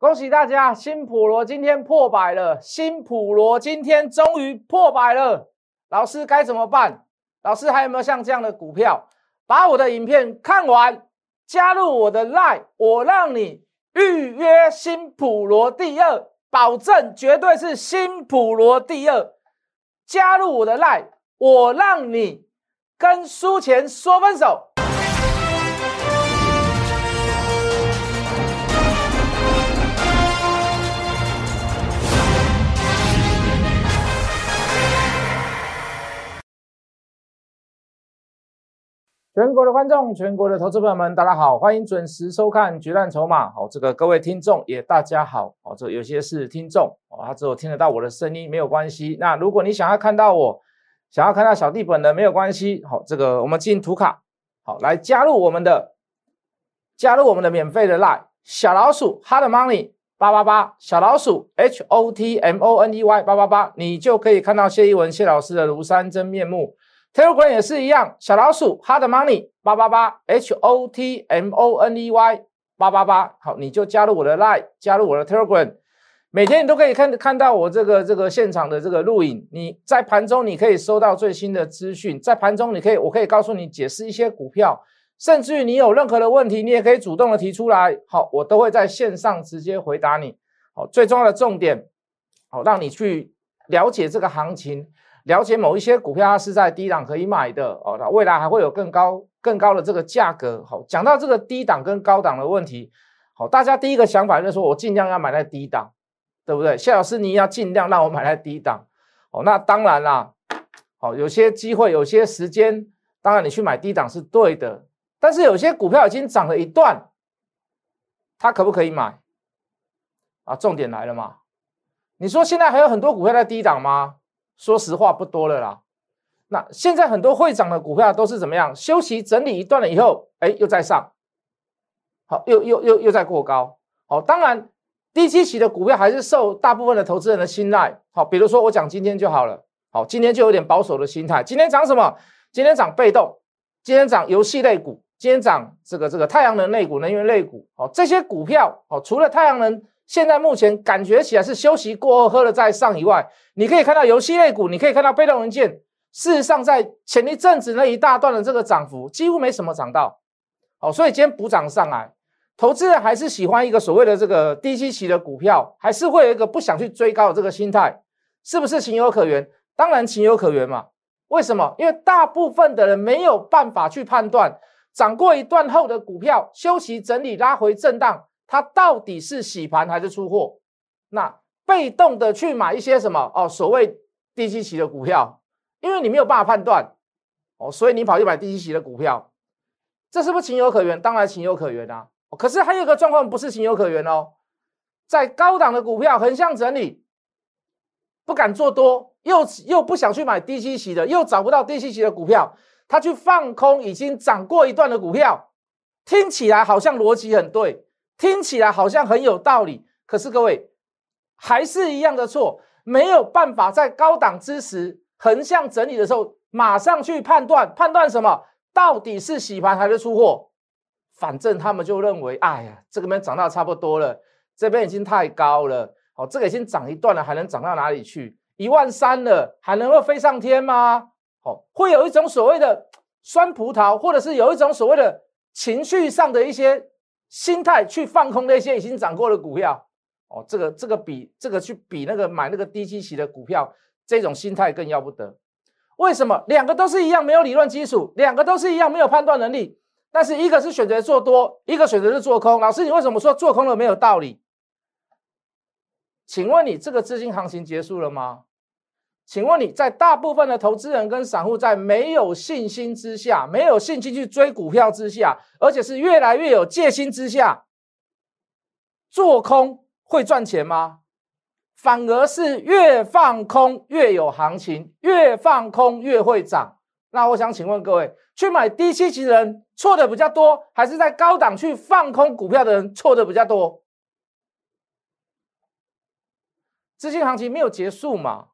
恭喜大家，新普罗今天破百了！新普罗今天终于破百了，老师该怎么办？老师还有没有像这样的股票？把我的影片看完，加入我的 Line，我让你预约新普罗第二，保证绝对是新普罗第二。加入我的 Line，我让你跟输钱说分手。全国的观众，全国的投资朋友们，大家好，欢迎准时收看《决战筹码》。好，这个各位听众也大家好。好，这有些是听众，哦，他只有听得到我的声音，没有关系。那如果你想要看到我，想要看到小弟本人，没有关系。好，这个我们进图卡，好，来加入我们的，加入我们的免费的 Line 小老鼠 Hard Money 八八八，小老鼠 H O T M O N E Y 八八八，你就可以看到谢一文谢老师的庐山真面目。Telegram 也是一样，小老鼠 Hard Money 八八八 H O T M O N E Y 八八八，好，你就加入我的 Line，加入我的 Telegram，每天你都可以看看到我这个这个现场的这个录影。你在盘中你可以收到最新的资讯，在盘中你可以我可以告诉你解释一些股票，甚至于你有任何的问题，你也可以主动的提出来，好，我都会在线上直接回答你。好，最重要的重点，好，让你去了解这个行情。了解某一些股票，它是在低档可以买的哦，那未来还会有更高、更高的这个价格。好，讲到这个低档跟高档的问题，好，大家第一个想法就是说我尽量要买在低档，对不对？谢老师，你要尽量让我买在低档。哦，那当然啦，好，有些机会、有些时间，当然你去买低档是对的，但是有些股票已经涨了一段，它可不可以买？啊，重点来了嘛？你说现在还有很多股票在低档吗？说实话不多了啦，那现在很多会涨的股票都是怎么样？休息整理一段了以后，哎，又在上，好，又又又又在过高，好，当然低期期的股票还是受大部分的投资人的青睐，好，比如说我讲今天就好了，好，今天就有点保守的心态，今天涨什么？今天涨被动，今天涨游戏类股，今天涨这个这个太阳能类股、能源类股，好，这些股票，好，除了太阳能。现在目前感觉起来是休息过后喝了再上以外，你可以看到游戏类股，你可以看到被动文件，事实上在前一阵子那一大段的这个涨幅几乎没什么涨到，好，所以今天补涨上来，投资人还是喜欢一个所谓的这个低基期的股票，还是会有一个不想去追高的这个心态，是不是情有可原？当然情有可原嘛。为什么？因为大部分的人没有办法去判断涨过一段后的股票休息整理拉回震荡。它到底是洗盘还是出货？那被动的去买一些什么哦？所谓低基期的股票，因为你没有办法判断哦，所以你跑去买低基期的股票，这是不是情有可原？当然情有可原啊。可是还有一个状况不是情有可原哦，在高档的股票横向整理，不敢做多，又又不想去买低基期的，又找不到低基期的股票，他去放空已经涨过一段的股票，听起来好像逻辑很对。听起来好像很有道理，可是各位还是一样的错，没有办法在高档之时横向整理的时候马上去判断，判断什么到底是洗盘还是出货？反正他们就认为，哎呀，这个边涨到差不多了，这边已经太高了，哦，这个已经涨一段了，还能涨到哪里去？一万三了，还能够飞上天吗？哦，会有一种所谓的酸葡萄，或者是有一种所谓的情绪上的一些。心态去放空那些已经涨过的股票，哦，这个这个比这个去比那个买那个低基期的股票，这种心态更要不得。为什么？两个都是一样，没有理论基础，两个都是一样，没有判断能力。但是一个是选择做多，一个选择是做空。老师，你为什么说做空了没有道理？请问你这个资金行情结束了吗？请问你在大部分的投资人跟散户在没有信心之下，没有信心去追股票之下，而且是越来越有戒心之下，做空会赚钱吗？反而是越放空越有行情，越放空越会涨。那我想请问各位，去买低息级的人错的比较多，还是在高档去放空股票的人错的比较多？资金行情没有结束嘛？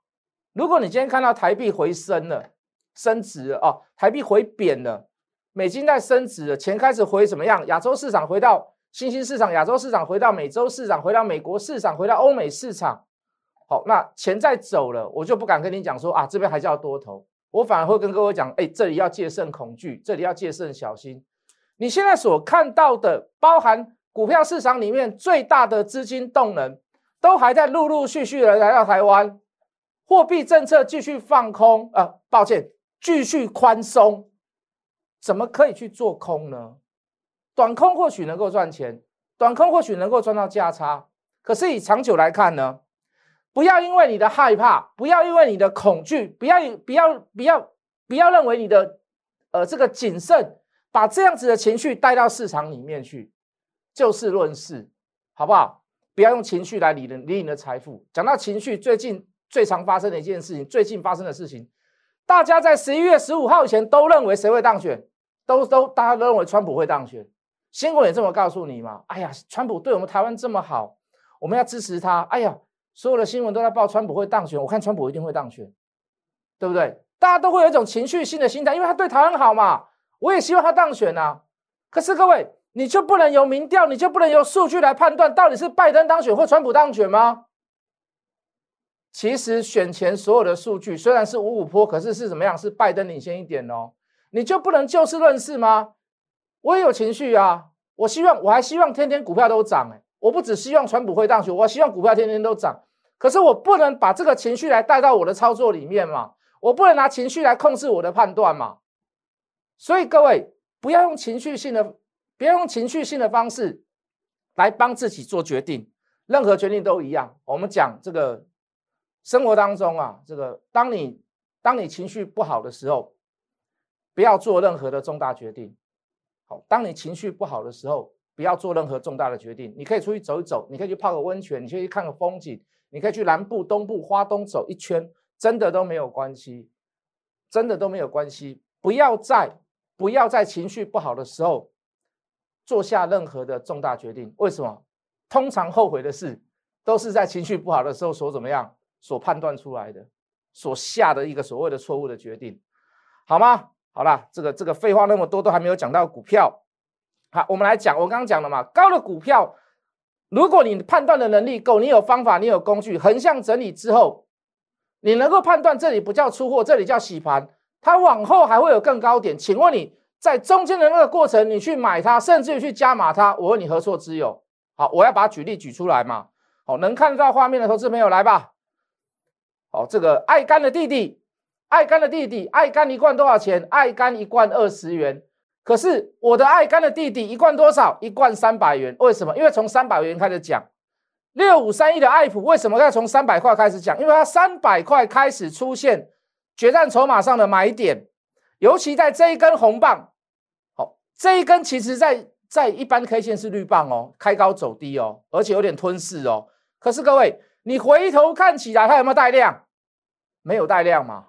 如果你今天看到台币回升了，升值了哦，台币回贬了，美金在升值了，钱开始回怎么样？亚洲市场回到新兴市场、亚洲市场回到美洲市场，回到美国市场，回到欧美市场。好，那钱在走了，我就不敢跟你讲说啊，这边还叫多头。我反而会跟各位讲，哎，这里要戒慎恐惧，这里要戒慎小心。你现在所看到的，包含股票市场里面最大的资金动能，都还在陆陆续续的来到台湾，货币政策继续放空，呃，抱歉，继续宽松，怎么可以去做空呢？短空或许能够赚钱，短空或许能够赚到价差，可是以长久来看呢？不要因为你的害怕，不要因为你的恐惧，不要不要不要不要认为你的呃这个谨慎，把这样子的情绪带到市场里面去，就事论事，好不好？不要用情绪来理理你的财富。讲到情绪，最近最常发生的一件事情，最近发生的事情，大家在十一月十五号以前都认为谁会当选，都都大家都认为川普会当选。新闻也这么告诉你嘛？哎呀，川普对我们台湾这么好，我们要支持他。哎呀。所有的新闻都在报川普会当选，我看川普一定会当选，对不对？大家都会有一种情绪性的心态，因为他对台湾好嘛，我也希望他当选啊。可是各位，你就不能由民调，你就不能由数据来判断到底是拜登当选或川普当选吗？其实选前所有的数据虽然是五五坡，可是是怎么样？是拜登领先一点哦。你就不能就事论事吗？我也有情绪啊，我希望我还希望天天股票都涨哎。我不只希望川普会当选，我希望股票天天都涨。可是我不能把这个情绪来带到我的操作里面嘛？我不能拿情绪来控制我的判断嘛？所以各位不要用情绪性的，不要用情绪性的方式来帮自己做决定。任何决定都一样。我们讲这个生活当中啊，这个当你当你情绪不好的时候，不要做任何的重大决定。好，当你情绪不好的时候。不要做任何重大的决定。你可以出去走一走，你可以去泡个温泉，你可以去看个风景，你可以去南部、东部、花东走一圈，真的都没有关系，真的都没有关系。不要在不要在情绪不好的时候做下任何的重大决定。为什么？通常后悔的事都是在情绪不好的时候所怎么样所判断出来的，所下的一个所谓的错误的决定，好吗？好了，这个这个废话那么多，都还没有讲到股票。好，我们来讲，我刚刚讲了嘛，高的股票，如果你判断的能力够，你有方法，你有工具，横向整理之后，你能够判断这里不叫出货，这里叫洗盘，它往后还会有更高点。请问你在中间的那个过程，你去买它，甚至于去加码它，我问你何错之有？好，我要把举例举出来嘛。好，能看得到画面的投资朋友来吧。好，这个爱肝的弟弟，爱肝的弟弟，爱肝一罐多少钱？爱肝一罐二十元。可是我的爱肝的弟弟一罐多少？一罐三百元。为什么？因为从三百元开始讲。六五三一的爱普为什么要从三百块开始讲？因为它三百块开始出现决战筹码上的买点，尤其在这一根红棒。好，这一根其实在在一般 K 线是绿棒哦，开高走低哦，而且有点吞噬哦。可是各位，你回头看起来它有没有带量？没有带量嘛？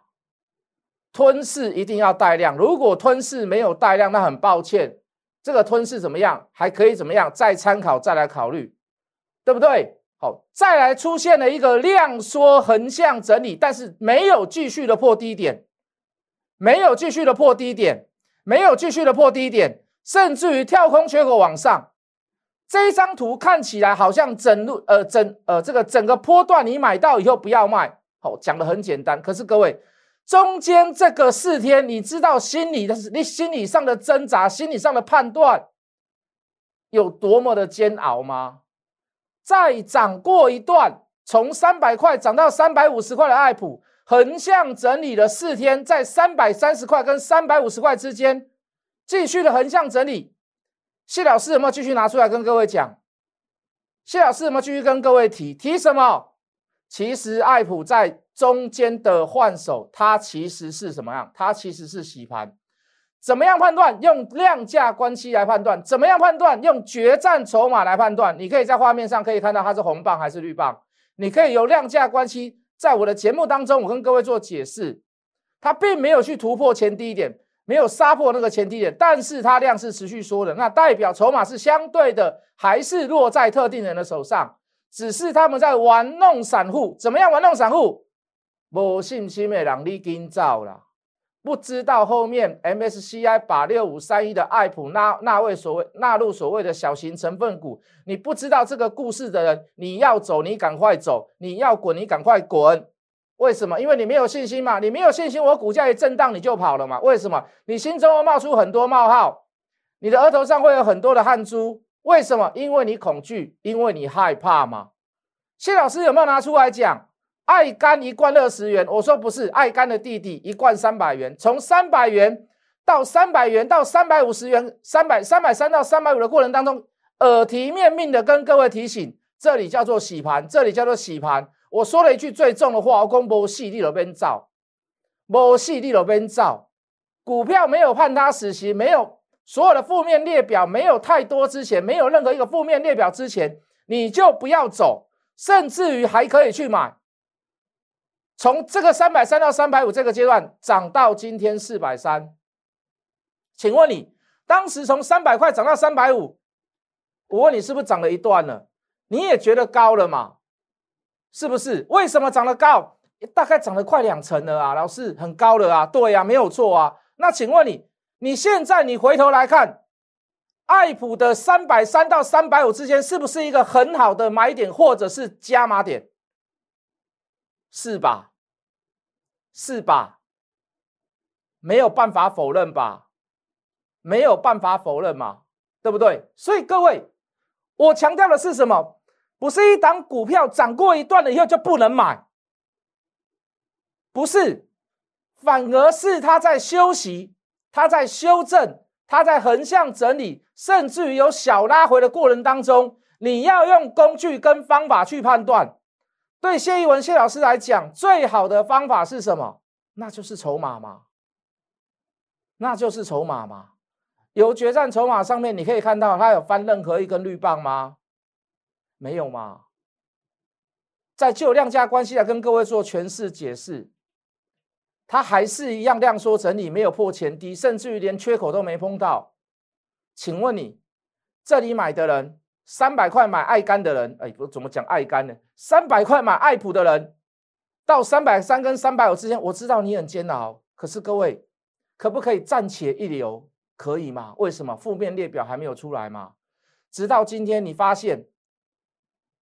吞噬一定要带量，如果吞噬没有带量，那很抱歉，这个吞噬怎么样？还可以怎么样？再参考，再来考虑，对不对？好，再来出现了一个量缩横向整理，但是没有继续的破低点，没有继续的破低点，没有继续的破低点，甚至于跳空缺口往上。这一张图看起来好像整路呃整呃这个整个波段你买到以后不要卖，好讲的很简单，可是各位。中间这个四天，你知道心理的你心理上的挣扎、心理上的判断有多么的煎熬吗？再涨过一段，从三百块涨到三百五十块的爱普，横向整理了四天，在三百三十块跟三百五十块之间继续的横向整理。谢老师有没有继续拿出来跟各位讲？谢老师有没有继续跟各位提提什么？其实爱普在。中间的换手，它其实是什么样？它其实是洗盘。怎么样判断？用量价关系来判断。怎么样判断？用决战筹码来判断。你可以在画面上可以看到它是红棒还是绿棒。你可以有量价关系，在我的节目当中，我跟各位做解释。它并没有去突破前低点，没有杀破那个前低点，但是它量是持续缩的，那代表筹码是相对的，还是落在特定人的手上？只是他们在玩弄散户。怎么样玩弄散户？无信心的人，你紧走啦！不知道后面 MSCI 把六五三一的爱普纳纳位所谓纳入所谓的小型成分股，你不知道这个故事的人，你要走你赶快走，你要滚你赶快滚。为什么？因为你没有信心嘛，你没有信心，我股价一震荡你就跑了嘛。为什么？你心中会冒出很多冒号，你的额头上会有很多的汗珠。为什么？因为你恐惧，因为你害怕嘛。谢老师有没有拿出来讲？爱肝一罐二十元，我说不是，爱肝的弟弟一罐三百元，从三百元到三百元到三百五十元，三百三百三到三百五的过程当中，耳提面命的跟各位提醒，这里叫做洗盘，这里叫做洗盘。我说了一句最重的话，我公布细利的边造，无细利的边造，股票没有判他死刑，没有所有的负面列表，没有太多之前，没有任何一个负面列表之前，你就不要走，甚至于还可以去买。从这个三百三到三百五这个阶段涨到今天四百三，请问你当时从三百块涨到三百五，我问你是不是涨了一段了？你也觉得高了嘛？是不是？为什么涨得高？大概涨了快两成了啊，老师很高了啊，对呀，没有错啊。那请问你，你现在你回头来看，爱普的三百三到三百五之间是不是一个很好的买点或者是加码点？是吧？是吧？没有办法否认吧？没有办法否认嘛？对不对？所以各位，我强调的是什么？不是一档股票涨过一段了以后就不能买，不是，反而是它在休息，它在修正，它在横向整理，甚至于有小拉回的过程当中，你要用工具跟方法去判断。对谢一文谢老师来讲，最好的方法是什么？那就是筹码嘛，那就是筹码嘛。有决战筹码上面，你可以看到它有翻任何一根绿棒吗？没有嘛。在就量价关系来跟各位做诠释解释，它还是一样量缩整理，没有破前低，甚至于连缺口都没碰到。请问你这里买的人？三百块买爱肝的人，哎，我怎么讲爱肝呢？三百块买爱普的人，到三百三跟三百五之间，我知道你很煎熬，可是各位，可不可以暂且一流？可以吗？为什么？负面列表还没有出来吗？直到今天，你发现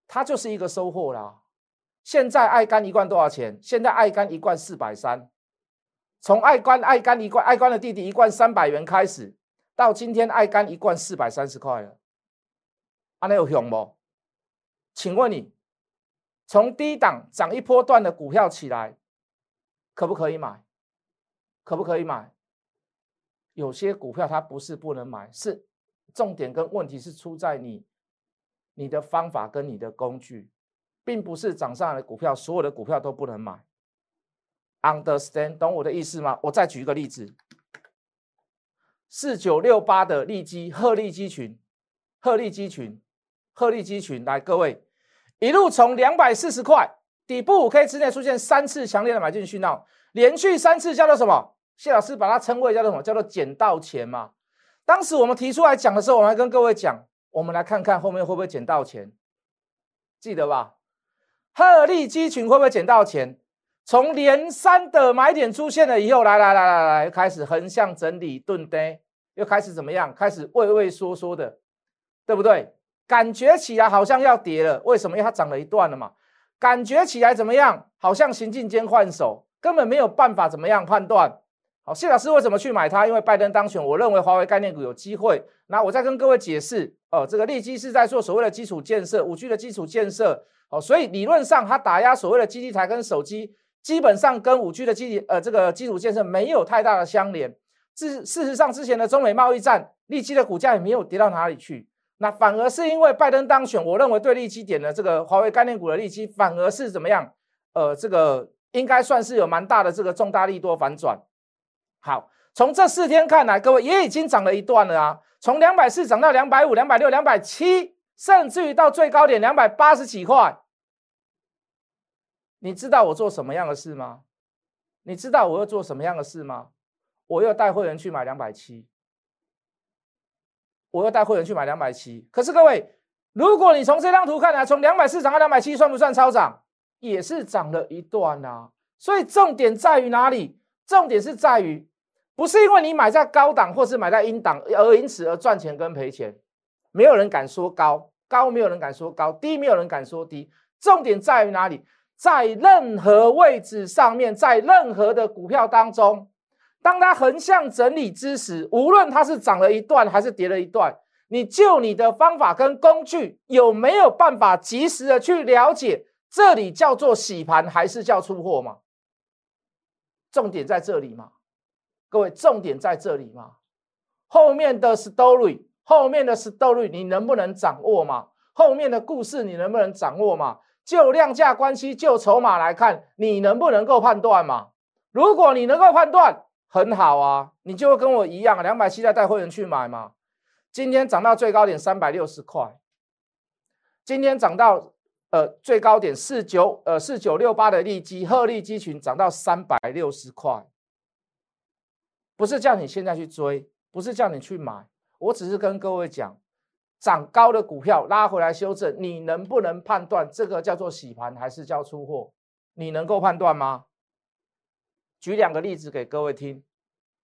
它就是一个收获啦。现在爱肝一罐多少钱？现在爱肝一罐四百三，从爱肝爱肝一罐爱肝的弟弟一罐三百元开始，到今天爱肝一罐四百三十块了。安那有用不？请问你从低档涨一波段的股票起来，可不可以买？可不可以买？有些股票它不是不能买，是重点跟问题是出在你你的方法跟你的工具，并不是涨上来的股票所有的股票都不能买。Understand？懂我的意思吗？我再举一个例子：四九六八的利基鹤利基群，鹤利基群。鹤立鸡群，来各位，一路从两百四十块底部五 K 之内出现三次强烈的买进讯号，连续三次叫做什么？谢老师把它称为叫做什么？叫做捡到钱嘛。当时我们提出来讲的时候，我还跟各位讲，我们来看看后面会不会捡到钱，记得吧？鹤立鸡群会不会捡到钱？从连三的买点出现了以后，来来来来来，开始横向整理钝跌，又开始怎么样？开始畏畏缩缩的，对不对？感觉起来好像要跌了，为什么？因为它涨了一段了嘛。感觉起来怎么样？好像行进间换手，根本没有办法怎么样判断。好，谢老师为什么去买它？因为拜登当选，我认为华为概念股有机会。那我再跟各位解释哦，这个利基是在做所谓的基础建设，五 G 的基础建设。哦，所以理论上它打压所谓的基地台跟手机，基本上跟五 G 的基呃这个基础建设没有太大的相连。事事实上，之前的中美贸易战，利基的股价也没有跌到哪里去。那反而是因为拜登当选，我认为对利基点的这个华为概念股的利基反而是怎么样？呃，这个应该算是有蛮大的这个重大利多反转。好，从这四天看来，各位也已经涨了一段了啊，从两百四涨到两百五、两百六、两百七，甚至于到最高点两百八十几块。你知道我做什么样的事吗？你知道我要做什么样的事吗？我又带会员去买两百七。我要带会员去买两百七，可是各位，如果你从这张图看来，从两百四涨到两百七，算不算超涨？也是涨了一段啊。所以重点在于哪里？重点是在于不是因为你买在高档或是买在阴档而因此而赚钱跟赔钱，没有人敢说高，高没有人敢说高，低没有人敢说低。重点在于哪里？在任何位置上面，在任何的股票当中，当它横向整理之时，无论它是涨了一段还是跌了一段，你就你的方法跟工具有没有办法及时的去了解，这里叫做洗盘还是叫出货嘛？重点在这里嘛？各位，重点在这里嘛？后面的 story，后面的 story，你能不能掌握嘛？后面的故事你能不能掌握嘛？就量价关系，就筹码来看，你能不能够判断嘛？如果你能够判断，很好啊，你就会跟我一样，两百七再带会员去买嘛。今天涨到最高点三百六十块，今天涨到呃最高点四九呃四九六八的利基鹤利基群涨到三百六十块。不是叫你现在去追，不是叫你去买，我只是跟各位讲，涨高的股票拉回来修正，你能不能判断这个叫做洗盘还是叫出货？你能够判断吗？举两个例子给各位听，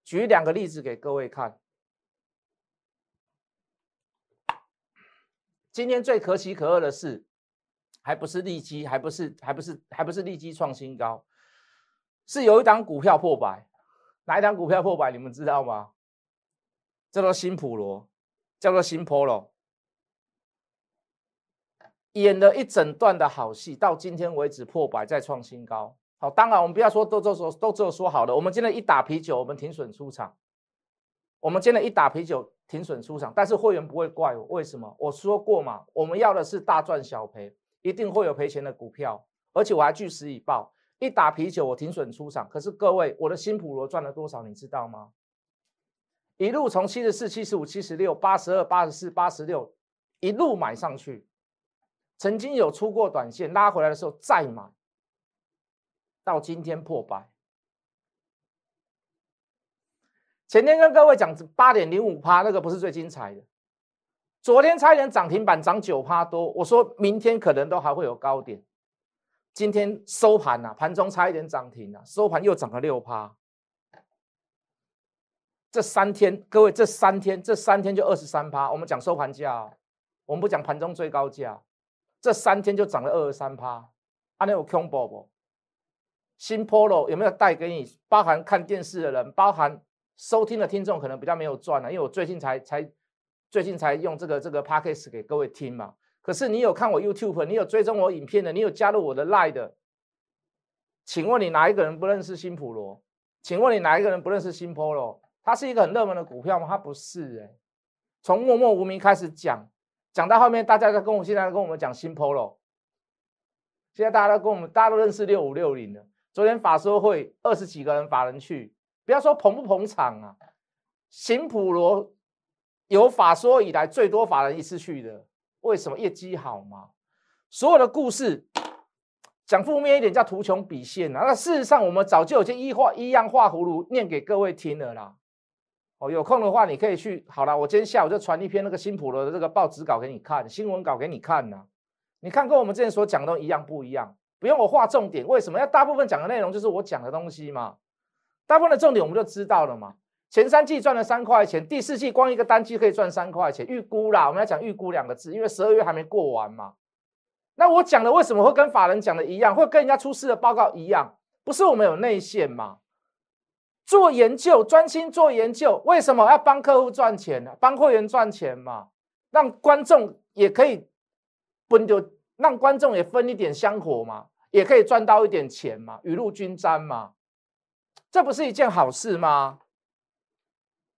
举两个例子给各位看。今天最可喜可贺的是，还不是利基，还不是，还不是，还不是利基创新高，是有一档股票破百。哪一档股票破百？你们知道吗？叫做新普罗，叫做新 Polo，演了一整段的好戏，到今天为止破百再创新高。好，当然我们不要说都都说都只有说好的。我们今天一打啤酒，我们停损出场。我们今天一打啤酒停损出场，但是会员不会怪我，为什么？我说过嘛，我们要的是大赚小赔，一定会有赔钱的股票，而且我还据实以报。一打啤酒，我停损出场。可是各位，我的新普罗赚了多少？你知道吗？一路从七十四、七十五、七十六、八十二、八十四、八十六，一路买上去。曾经有出过短线，拉回来的时候再买，到今天破百。前天跟各位讲八点零五趴，那个不是最精彩的。昨天差一点涨停板，涨九趴多。我说明天可能都还会有高点。今天收盘呐，盘中差一点涨停啊，收盘又涨了六趴。这三天，各位，这三天，这三天就二十三趴。我们讲收盘价，我们不讲盘中最高价。这三天就涨了二十三趴。阿那有空宝不？新 Polo 有没有带给你？包含看电视的人，包含收听的听众，可能比较没有赚了，因为我最近才才最近才用这个这个 p a c k a g e 给各位听嘛。可是你有看我 YouTube，你有追踪我影片的，你有加入我的 Line 的，请问你哪一个人不认识新普罗？请问你哪一个人不认识新 Polo？它是一个很热门的股票吗？它不是哎，从默默无名开始讲，讲到后面大家在跟我现在跟我们讲新 Polo，现在大家都跟我们大家都认识六五六零了。昨天法说会二十几个人法人去，不要说捧不捧场啊，新普罗有法说以来最多法人一次去的。为什么业绩好吗？所有的故事讲负面一点叫图穷匕现啊！那事实上我们早就有些一画一样画葫芦念给各位听了啦。哦，有空的话你可以去。好了，我今天下午就传一篇那个新普罗的这个报纸稿给你看，新闻稿给你看呢。你看跟我们之前所讲的都一样不一样？不用我画重点，为什么？要大部分讲的内容就是我讲的东西嘛。大部分的重点我们就知道了嘛。前三季赚了三块钱，第四季光一个单季可以赚三块钱，预估啦。我们要讲预估两个字，因为十二月还没过完嘛。那我讲的为什么会跟法人讲的一样，会跟人家出示的报告一样？不是我们有内线吗？做研究，专心做研究，为什么要帮客户赚钱呢？帮会员赚钱嘛，让观众也可以分丢，让观众也分一点香火嘛，也可以赚到一点钱嘛，雨露均沾嘛，这不是一件好事吗？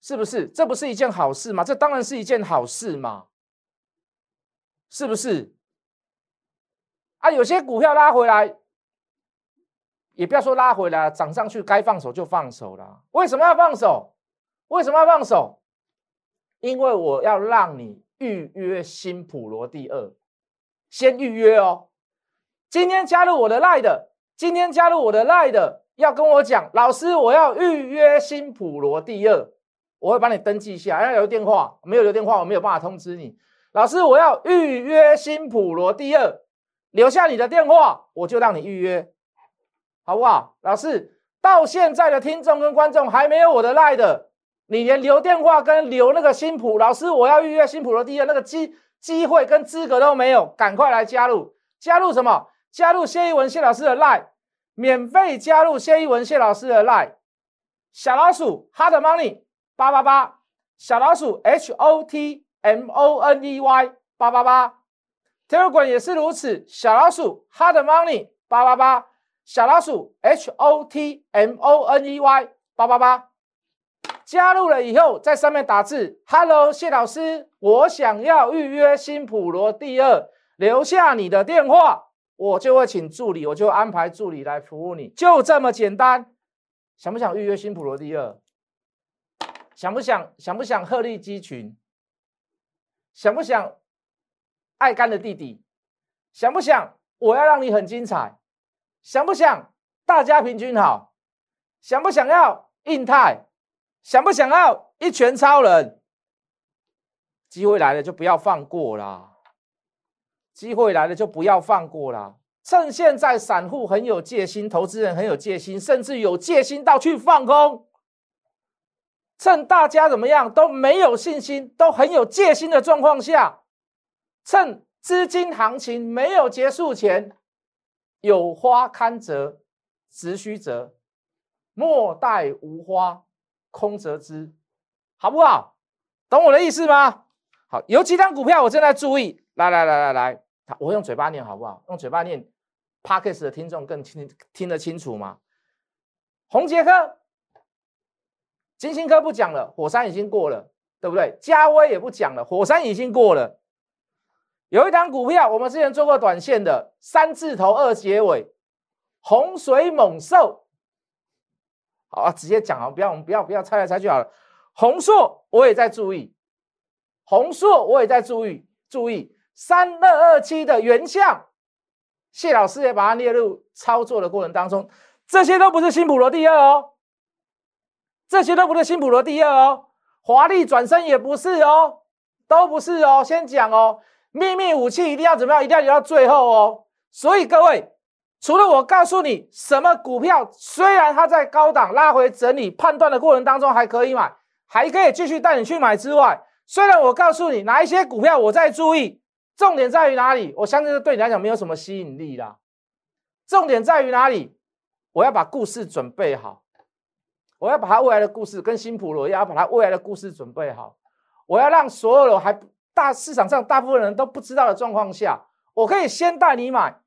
是不是？这不是一件好事吗？这当然是一件好事嘛，是不是？啊，有些股票拉回来，也不要说拉回来，涨上去该放手就放手了。为什么要放手？为什么要放手？因为我要让你预约新普罗第二，先预约哦。今天加入我的 Line 的，今天加入我的 Line 的，要跟我讲，老师，我要预约新普罗第二。我会帮你登记一下，要留电话，没有留电话，我没有办法通知你。老师，我要预约新普罗第二，留下你的电话，我就让你预约，好不好？老师，到现在的听众跟观众还没有我的赖的，你连留电话跟留那个新普老师，我要预约新普罗第二那个机机会跟资格都没有，赶快来加入！加入什么？加入谢一文谢老师的赖，免费加入谢一文谢老师的赖。小老鼠 Hard Money 八八八，小老鼠 H O T M O N E Y 八八八，Telegram 也是如此，小老鼠 Hard Money 八八八。小老鼠 H O T M O N E Y 八八八，加入了以后，在上面打字，Hello 谢老师，我想要预约新普罗第二，留下你的电话，我就会请助理，我就安排助理来服务你，就这么简单。想不想预约新普罗第二？想不想？想不想鹤立鸡群？想不想爱干的弟弟？想不想？我要让你很精彩。想不想大家平均好？想不想要印太？想不想要一拳超人？机会来了就不要放过啦！机会来了就不要放过啦！趁现在散户很有戒心，投资人很有戒心，甚至有戒心到去放空。趁大家怎么样都没有信心，都很有戒心的状况下，趁资金行情没有结束前。有花堪折直须折，莫待无花空折枝，好不好？懂我的意思吗？好，有几张股票我正在注意。来来来来来，我用嘴巴念好不好？用嘴巴念 p a c k e s 的听众更听听得清楚吗？红杰科、金星科不讲了，火山已经过了，对不对？嘉威也不讲了，火山已经过了。有一张股票，我们之前做过短线的三字头二结尾，洪水猛兽。好，直接讲啊，不要我们不要不要猜来猜去好了。红硕我也在注意，红硕我也在注意，注意三二二七的原相，谢老师也把它列入操作的过程当中。这些都不是新普罗第二哦，这些都不是新普罗第二哦，华丽转身也不是哦，都不是哦，先讲哦。秘密武器一定要怎么样？一定要留到最后哦。所以各位，除了我告诉你什么股票，虽然它在高档拉回整理判断的过程当中还可以买，还可以继续带你去买之外，虽然我告诉你哪一些股票我在注意，重点在于哪里？我相信这对你来讲没有什么吸引力啦。重点在于哪里？我要把故事准备好，我要把他未来的故事跟新普罗一样，把他未来的故事准备好，我要让所有的还。大市场上大部分人都不知道的状况下，我可以先带你买，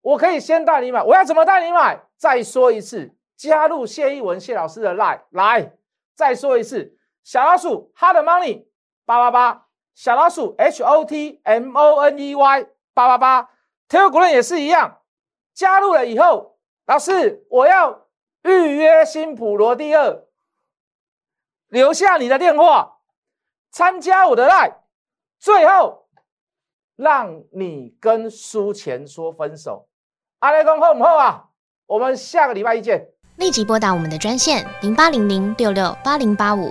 我可以先带你买，我要怎么带你买？再说一次，加入谢一文谢老师的 line 来，再说一次，小老鼠 hard money 八八八，小老鼠 h o t m o n e y 八八八，天佑股人也是一样，加入了以后，老师我要预约新普罗第二，留下你的电话，参加我的 live，。最后，让你跟输钱说分手，阿雷公后不后啊？我们下个礼拜一见。立即拨打我们的专线零八零零六六八零八五